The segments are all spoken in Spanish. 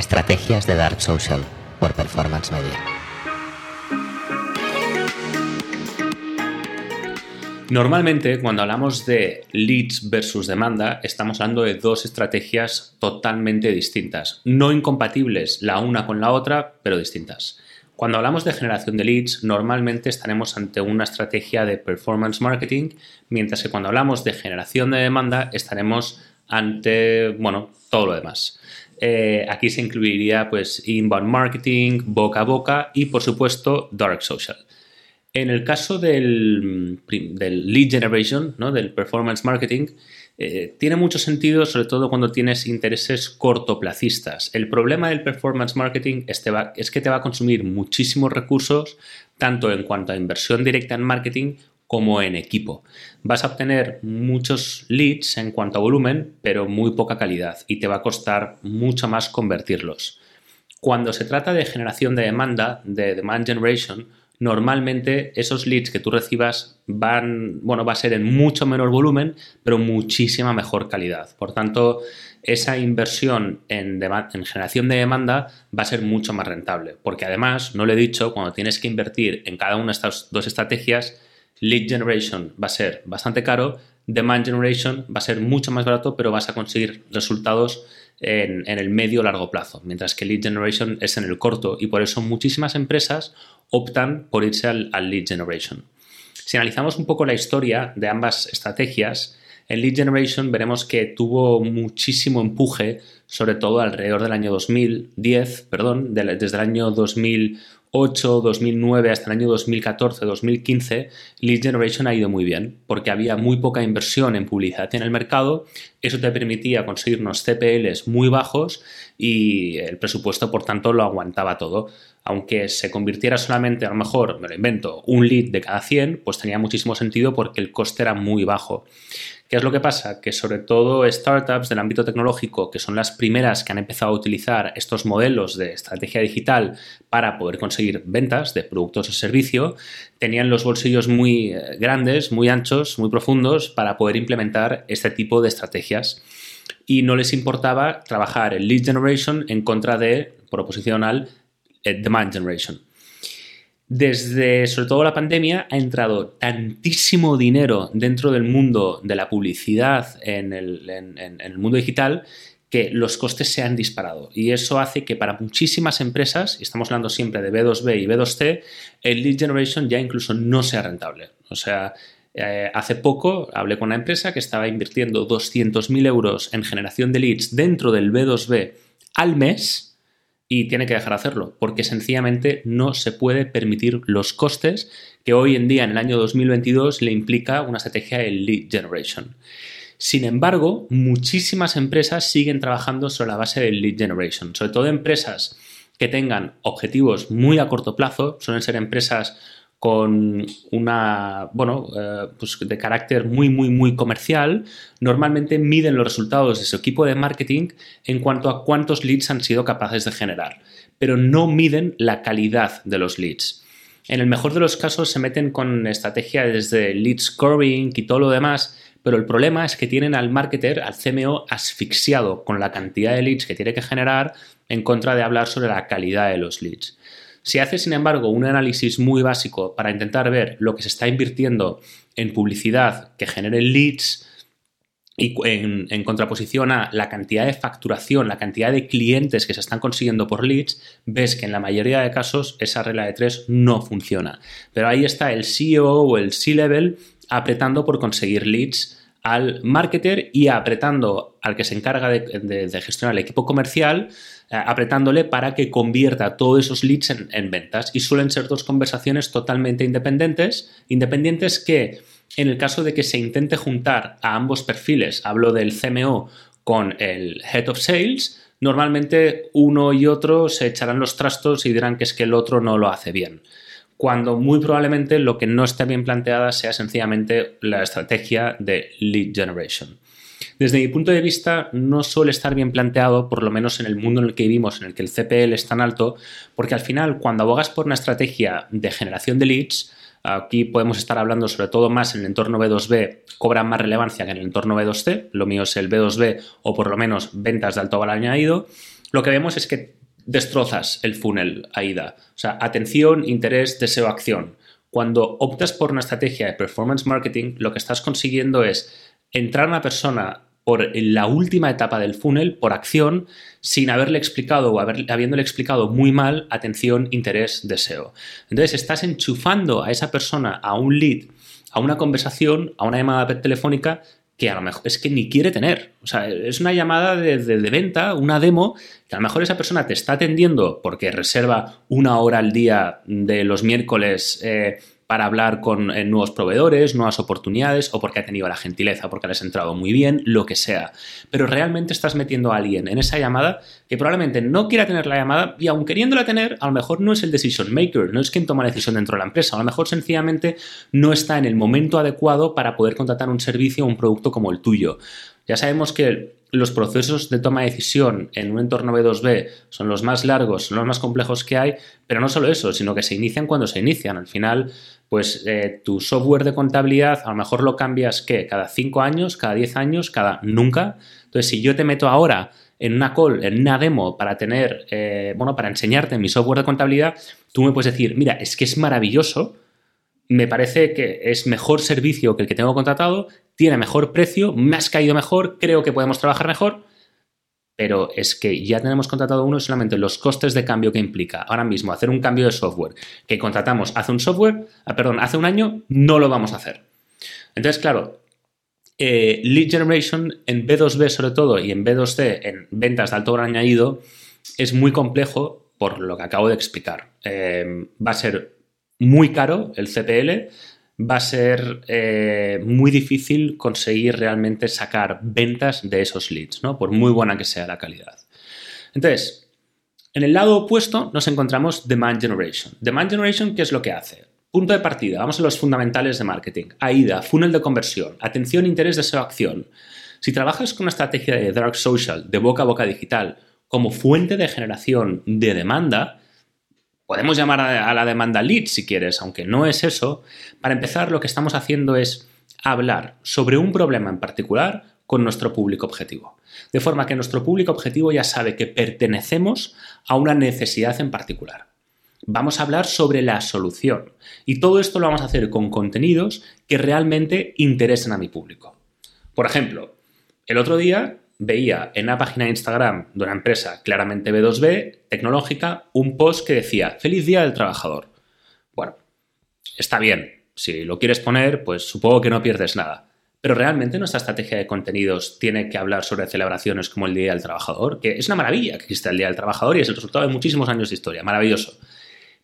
Estrategias de Dark Social por Performance Media. Normalmente, cuando hablamos de leads versus demanda, estamos hablando de dos estrategias totalmente distintas, no incompatibles la una con la otra, pero distintas. Cuando hablamos de generación de leads, normalmente estaremos ante una estrategia de performance marketing, mientras que cuando hablamos de generación de demanda, estaremos ante, bueno, todo lo demás. Eh, aquí se incluiría pues inbound marketing, boca a boca y por supuesto dark social. En el caso del, lead generation, ¿no? del performance marketing, eh, tiene mucho sentido, sobre todo cuando tienes intereses cortoplacistas. El problema del performance marketing es, es, que te va a consumir muchísimos recursos, tanto en cuanto a inversión directa en marketing como en equipo. Vas a obtener muchos leads en cuanto a volumen, pero muy poca calidad y te va a costar mucho más convertirlos. Cuando se trata de generación de demanda, de demand generation, normalmente esos leads que tú recibas van, bueno, va a ser en mucho menor volumen, pero muchísima mejor calidad. Por tanto, esa inversión en, en, generación de demanda va a ser mucho más rentable. Porque además, no lo he dicho, cuando tienes que invertir en cada una de estas dos estrategias, lead generation va a ser bastante caro, demand generation va a ser mucho más barato, pero vas a conseguir resultados en, el medio o largo plazo, mientras que lead generation es en el corto y por eso muchísimas empresas optan por irse al, lead generation. Si analizamos un poco la historia de ambas estrategias, en lead generation veremos que tuvo muchísimo empuje, sobre todo alrededor del año 2010, perdón, desde el año 2008, 2009 hasta el año 2014, 2015, Lead Generation ha ido muy bien porque había muy poca inversión en publicidad en el mercado. Eso te permitía conseguir unos CPLs muy bajos y el presupuesto, por tanto, lo aguantaba todo aunque se convirtiera solamente, a lo mejor, me lo invento, un lead de cada 100, pues tenía muchísimo sentido porque el coste era muy bajo. ¿Qué es lo que pasa? Que sobre todo startups del ámbito tecnológico, que son las primeras que han empezado a utilizar estos modelos de estrategia digital para poder conseguir ventas de productos o servicios, tenían los bolsillos muy eh, grandes, muy anchos, muy profundos para poder implementar este tipo de estrategias. Y no les importaba trabajar en lead generation en contra de proposicional demand generation. Desde sobre todo la pandemia ha entrado tantísimo dinero dentro del mundo de la publicidad en el, mundo digital que los costes se han disparado. Y eso hace que para muchísimas empresas, y estamos hablando siempre de B2B y B2C, el lead generation ya incluso no sea rentable. O sea, eh, hace poco hablé con una empresa que estaba invirtiendo 200.000 euros en generación de leads dentro del B2B al mes y tiene que dejar de hacerlo, porque sencillamente no se puede permitir los costes que hoy en día, en el año 2022, le implica una estrategia de lead generation. Sin embargo, muchísimas empresas siguen trabajando sobre la base del lead generation, sobre todo empresas que tengan objetivos muy a corto plazo, suelen ser empresas con una, bueno, eh, pues de carácter muy, muy, muy comercial, normalmente miden los resultados de su equipo de marketing en cuanto a cuántos leads han sido capaces de generar, pero no miden la calidad de los leads. En el mejor de los casos se meten con estrategia desde lead scoring y todo lo demás, pero el problema es que tienen al marketer, al CMO, asfixiado con la cantidad de leads que tiene que generar en contra de hablar sobre la calidad de los leads. Si haces, sin embargo, un análisis muy básico para intentar ver lo que se está invirtiendo en publicidad que genere leads y en, contraposición a la cantidad de facturación, la cantidad de clientes que se están consiguiendo por leads, ves que en la mayoría de casos esa regla de tres no funciona. Pero ahí está el CEO o el C-Level apretando por conseguir leads al marketer y apretando al que se encarga de, gestionar el equipo comercial, eh, apretándole para que convierta todos esos leads en, ventas. Y suelen ser dos conversaciones totalmente independientes, independientes que en el caso de que se intente juntar a ambos perfiles, hablo del CMO con el Head of Sales, normalmente uno y otro se echarán los trastos y dirán que es que el otro no lo hace bien cuando muy probablemente lo que no está bien planteada sea sencillamente la estrategia de lead generation. Desde mi punto de vista, no suele estar bien planteado, por lo menos en el mundo en el que vivimos, en el que el CPL es tan alto, porque al final, cuando abogas por una estrategia de generación de leads, aquí podemos estar hablando sobre todo más en el entorno B2B, cobra más relevancia que en el entorno B2C, lo mío es el B2B o por lo menos ventas de alto valor añadido, lo que vemos es que destrozas el funnel AIDA. O sea, atención, interés, deseo, acción. Cuando optas por una estrategia de performance marketing, lo que estás consiguiendo es entrar a una persona por la última etapa del funnel, por acción, sin haberle explicado o habiéndole explicado muy mal atención, interés, deseo. Entonces estás enchufando a esa persona a un lead, a una conversación, a una llamada telefónica que a lo mejor es que ni quiere tener. O sea, es una llamada de, venta, una demo, que a lo mejor esa persona te está atendiendo porque reserva una hora al día de los miércoles eh, para hablar con eh, nuevos proveedores, nuevas oportunidades, o porque ha tenido la gentileza, porque le has entrado muy bien, lo que sea. Pero realmente estás metiendo a alguien en esa llamada que probablemente no quiera tener la llamada y aun queriéndola tener, a lo mejor no es el decision maker, no es quien toma la decisión dentro de la empresa, a lo mejor sencillamente no está en el momento adecuado para poder contratar un servicio o un producto como el tuyo. Ya sabemos que los procesos de toma de decisión en un entorno B2B son los más largos, son los más complejos que hay, pero no solo eso, sino que se inician cuando se inician. Al final, pues eh, tu software de contabilidad a lo mejor lo cambias ¿qué? cada 5 años, cada 10 años, cada nunca. Entonces, si yo te meto ahora en una call, en una demo para tener, eh, bueno, para enseñarte mi software de contabilidad, tú me puedes decir, mira, es que es maravilloso, me parece que es mejor servicio que el que tengo contratado, tiene mejor precio, me has caído mejor, creo que podemos trabajar mejor, pero es que ya tenemos contratado uno solamente los costes de cambio que implica ahora mismo hacer un cambio de software que contratamos hace un software, ah, perdón, hace un año, no lo vamos a hacer. Entonces, claro, eh, lead generation en B2B sobre todo y en B2C, en ventas de alto valor añadido, es muy complejo por lo que acabo de explicar. Eh, va a ser muy caro el CPL, va a ser eh, muy difícil conseguir realmente sacar ventas de esos leads, ¿no? Por muy buena que sea la calidad. Entonces, en el lado opuesto nos encontramos Demand Generation. Demand Generation, ¿qué es lo que hace? Punto de partida, vamos a los fundamentales de marketing. AIDA, funnel de conversión, atención, interés, deseo, acción. Si trabajas con una estrategia de dark social, de boca a boca digital, como fuente de generación de demanda, Podemos llamar a, la demanda lead si quieres, aunque no es eso. Para empezar, lo que estamos haciendo es hablar sobre un problema en particular con nuestro público objetivo. De forma que nuestro público objetivo ya sabe que pertenecemos a una necesidad en particular. Vamos a hablar sobre la solución. Y todo esto lo vamos a hacer con contenidos que realmente interesen a mi público. Por ejemplo, el otro día veía en una página de Instagram de una empresa claramente B2B, tecnológica, un post que decía, feliz día del trabajador. Bueno, está bien, si lo quieres poner, pues supongo que no pierdes nada. Pero realmente nuestra estrategia de contenidos tiene que hablar sobre celebraciones como el Día del Trabajador, que es una maravilla que exista el Día del Trabajador y es el resultado de muchísimos años de historia, maravilloso.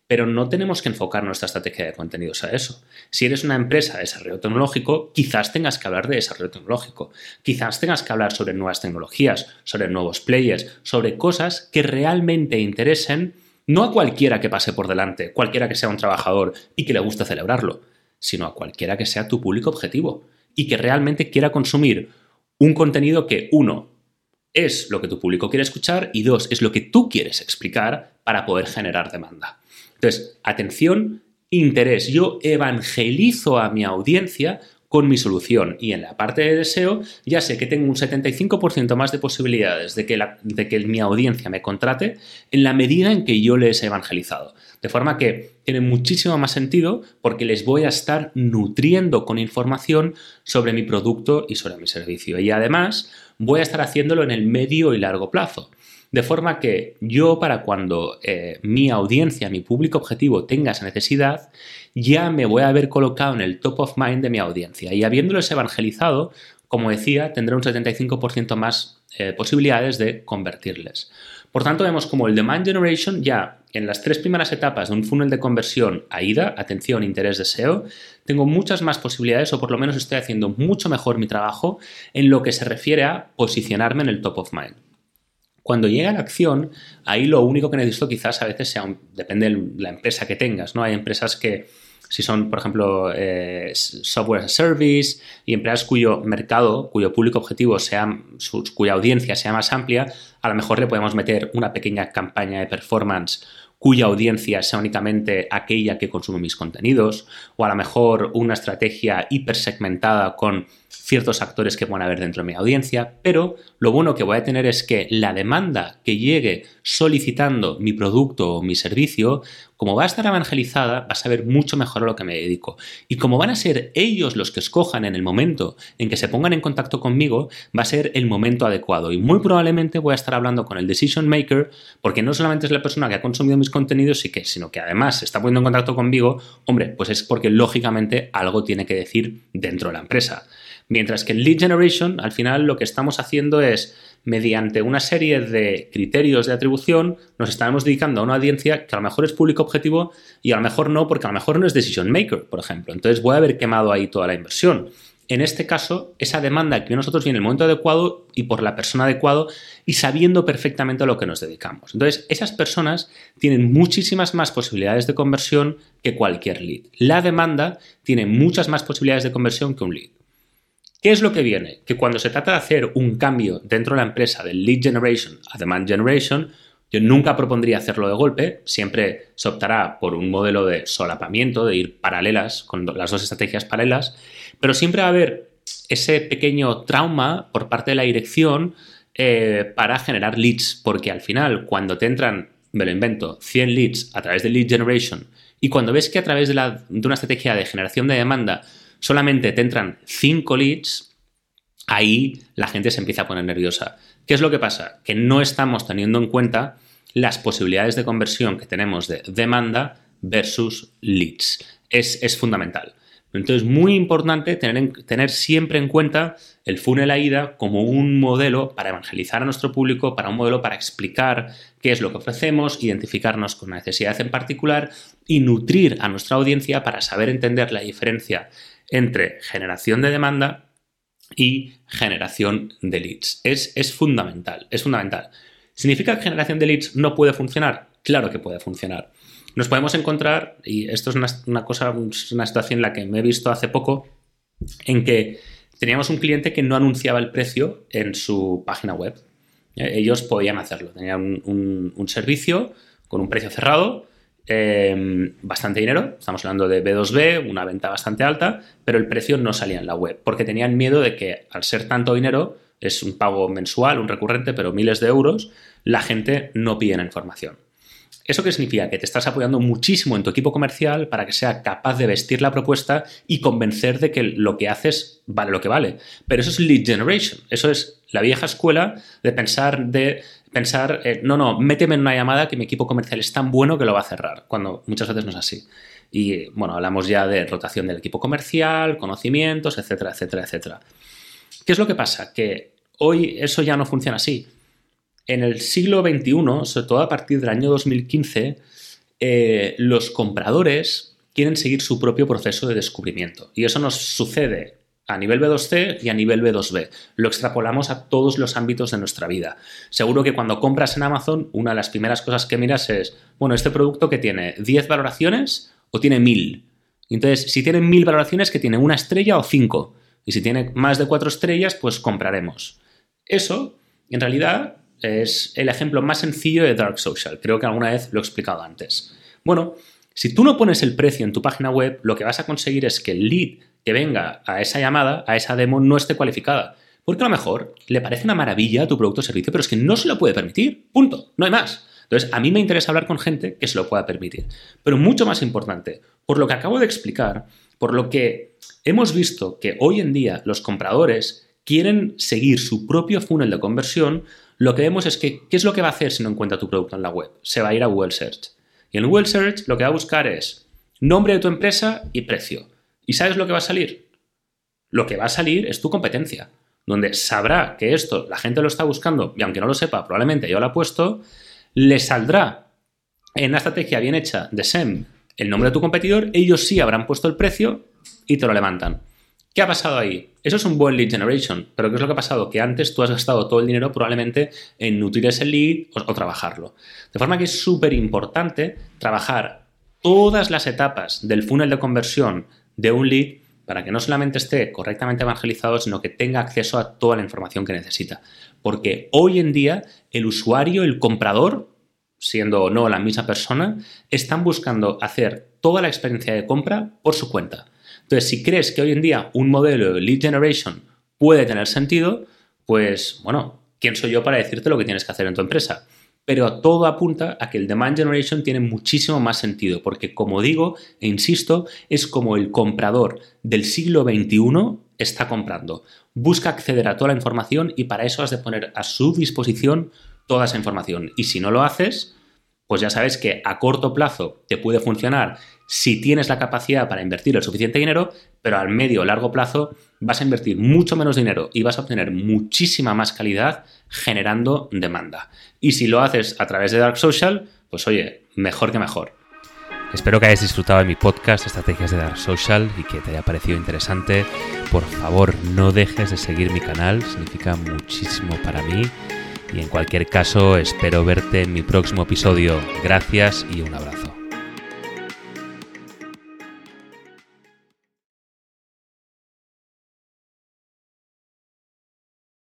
Pero no tenemos que enfocar nuestra estrategia de contenidos a eso. Si eres una empresa de desarrollo tecnológico, quizás tengas que hablar de desarrollo tecnológico. Quizás tengas que hablar sobre nuevas tecnologías, sobre nuevos players, sobre cosas que realmente interesen no a cualquiera que pase por delante, cualquiera que sea un trabajador y que le guste celebrarlo, sino a cualquiera que sea tu público objetivo y que realmente quiera consumir un contenido que, uno, es lo que tu público quiere escuchar y dos, es lo que tú quieres explicar para poder generar demanda. Entonces, atención, interés. Yo evangelizo a mi audiencia con mi solución y en la parte de deseo ya sé que tengo un 75% más de posibilidades de que, de que mi audiencia me contrate en la medida en que yo les he evangelizado. De forma que tiene muchísimo más sentido porque les voy a estar nutriendo con información sobre mi producto y sobre mi servicio. Y además voy a estar haciéndolo en el medio y largo plazo. De forma que yo para cuando eh, mi audiencia, mi público objetivo tenga esa necesidad, ya me voy a haber colocado en el top of mind de mi audiencia. Y habiéndolos evangelizado, como decía, tendré un 75% más eh, posibilidades de convertirles. Por tanto, vemos como el demand generation ya en las tres primeras etapas de un funnel de conversión AIDA, atención, interés, deseo, tengo muchas más posibilidades o por lo menos estoy haciendo mucho mejor mi trabajo en lo que se refiere a posicionarme en el top of mind. Cuando llega la acción, ahí lo único que necesito quizás a veces sea, depende de la empresa que tengas, ¿no? Hay empresas que, si son, por ejemplo, eh, software as a service y empresas cuyo mercado, cuyo público objetivo sea, cuya audiencia sea más amplia, a lo mejor le podemos meter una pequeña campaña de performance cuya audiencia sea únicamente aquella que consume mis contenidos, o a lo mejor una estrategia hipersegmentada con ciertos actores que van a haber dentro de mi audiencia, pero lo bueno que voy a tener es que la demanda que llegue solicitando mi producto o mi servicio, como va a estar evangelizada, va a saber mucho mejor a lo que me dedico. Y como van a ser ellos los que escojan en el momento en que se pongan en contacto conmigo, va a ser el momento adecuado. Y muy probablemente voy a estar hablando con el decision maker, porque no solamente es la persona que ha consumido mis contenidos, sino que además se está poniendo en contacto conmigo, hombre, pues es porque lógicamente algo tiene que decir dentro de la empresa. Mientras que en lead generation, al final lo que estamos haciendo es, mediante una serie de criterios de atribución, nos estamos dedicando a una audiencia que a lo mejor es público objetivo y a lo mejor no, porque a lo mejor no es decision maker, por ejemplo. Entonces voy a haber quemado ahí toda la inversión. En este caso, esa demanda que nosotros viene en el momento adecuado y por la persona adecuada y sabiendo perfectamente a lo que nos dedicamos. Entonces, esas personas tienen muchísimas más posibilidades de conversión que cualquier lead. La demanda tiene muchas más posibilidades de conversión que un lead. ¿Qué es lo que viene? Que cuando se trata de hacer un cambio dentro de la empresa del lead generation a demand generation, yo nunca propondría hacerlo de golpe, siempre se optará por un modelo de solapamiento, de ir paralelas, con las dos estrategias paralelas, pero siempre va a haber ese pequeño trauma por parte de la dirección eh, para generar leads, porque al final, cuando te entran, me lo invento, 100 leads a través de lead generation, y cuando ves que a través de, de una estrategia de generación de demanda solamente te entran 5 leads, ahí la gente se empieza a poner nerviosa. ¿Qué es lo que pasa? Que no estamos teniendo en cuenta las posibilidades de conversión que tenemos de demanda versus leads. Es, es fundamental. Entonces, muy importante tener, tener, siempre en cuenta el funnel AIDA como un modelo para evangelizar a nuestro público, para un modelo para explicar qué es lo que ofrecemos, identificarnos con una necesidad en particular y nutrir a nuestra audiencia para saber entender la diferencia entre generación de demanda y generación de leads. Es, es fundamental, es fundamental. ¿Significa que generación de leads no puede funcionar? Claro que puede funcionar. Nos podemos encontrar, y esto es una, cosa, una situación en la que me he visto hace poco, en que teníamos un cliente que no anunciaba el precio en su página web. Eh, ellos podían hacerlo, tenían un servicio con un precio cerrado Em, bastante dinero, estamos hablando de B2B, una venta bastante alta, pero el precio no salía en la web, porque tenían miedo de que al ser tanto dinero, es un pago mensual, un recurrente, pero miles de euros, la gente no pide la información. ¿Eso qué significa? Que te estás apoyando muchísimo en tu equipo comercial para que sea capaz de vestir la propuesta y convencer de que lo que haces vale lo que vale. Pero eso es lead generation, eso es la vieja escuela de pensar de pensar, eh, no, no, méteme en una llamada que mi equipo comercial es tan bueno que lo va a cerrar, cuando muchas veces no es así. Y bueno, hablamos ya de rotación del equipo comercial, conocimientos, etcétera, etcétera, etcétera. ¿Qué es lo que pasa? Que hoy eso ya no funciona así. En el siglo XXI, sobre todo a partir del año 2015, eh, los compradores quieren seguir su propio proceso de descubrimiento. Y eso nos sucede a nivel B2C y a nivel B2B. Lo extrapolamos a todos los ámbitos de nuestra vida. Seguro que cuando compras en Amazon, una de las primeras cosas que miras es, bueno, este producto que tiene 10 valoraciones o tiene 1000. Entonces, si tiene 1000 valoraciones, que tiene una estrella o 5. Y si tiene más de 4 estrellas, pues compraremos. Eso, en realidad, es el ejemplo más sencillo de Dark Social. Creo que alguna vez lo he explicado antes. Bueno, si tú no pones el precio en tu página web, lo que vas a conseguir es que el lead que venga a esa llamada, a esa demo, no esté cualificada. Porque a lo mejor le parece una maravilla tu producto o servicio, pero es que no se lo puede permitir. Punto. No hay más. Entonces, a mí me interesa hablar con gente que se lo pueda permitir. Pero mucho más importante, por lo que acabo de explicar, por lo que hemos visto que hoy en día los compradores quieren seguir su propio funnel de conversión, lo que vemos es que, ¿qué es lo que va a hacer si no encuentra tu producto en la web? Se va a ir a Google Search. Y en Google Search lo que va a buscar es nombre de tu empresa y precio. ¿Y sabes lo que va a salir? Lo que va a salir es tu competencia, donde sabrá que esto la gente lo está buscando y aunque no lo sepa, probablemente yo lo he puesto, le saldrá en una estrategia bien hecha de SEM el nombre de tu competidor, ellos sí habrán puesto el precio y te lo levantan. ¿Qué ha pasado ahí? Eso es un buen lead generation, pero ¿qué es lo que ha pasado? Que antes tú has gastado todo el dinero probablemente en nutrir ese lead o, o trabajarlo. De forma que es súper importante trabajar todas las etapas del funnel de conversión de un lead para que no solamente esté correctamente evangelizado, sino que tenga acceso a toda la información que necesita. Porque hoy en día el usuario, el comprador, siendo o no la misma persona, están buscando hacer toda la experiencia de compra por su cuenta. Entonces, si crees que hoy en día un modelo de lead generation puede tener sentido, pues bueno, ¿quién soy yo para decirte lo que tienes que hacer en tu empresa? Pero todo apunta a que el demand generation tiene muchísimo más sentido, porque como digo e insisto, es como el comprador del siglo XXI está comprando. Busca acceder a toda la información y para eso has de poner a su disposición toda esa información. Y si no lo haces, pues ya sabes que a corto plazo te puede funcionar si tienes la capacidad para invertir el suficiente dinero, pero al medio o largo plazo vas a invertir mucho menos dinero y vas a obtener muchísima más calidad generando demanda. Y si lo haces a través de Dark Social, pues oye, mejor que mejor. Espero que hayas disfrutado de mi podcast Estrategias de Dark Social y que te haya parecido interesante. Por favor, no dejes de seguir mi canal, significa muchísimo para mí. Y en cualquier caso, espero verte en mi próximo episodio. Gracias y un abrazo.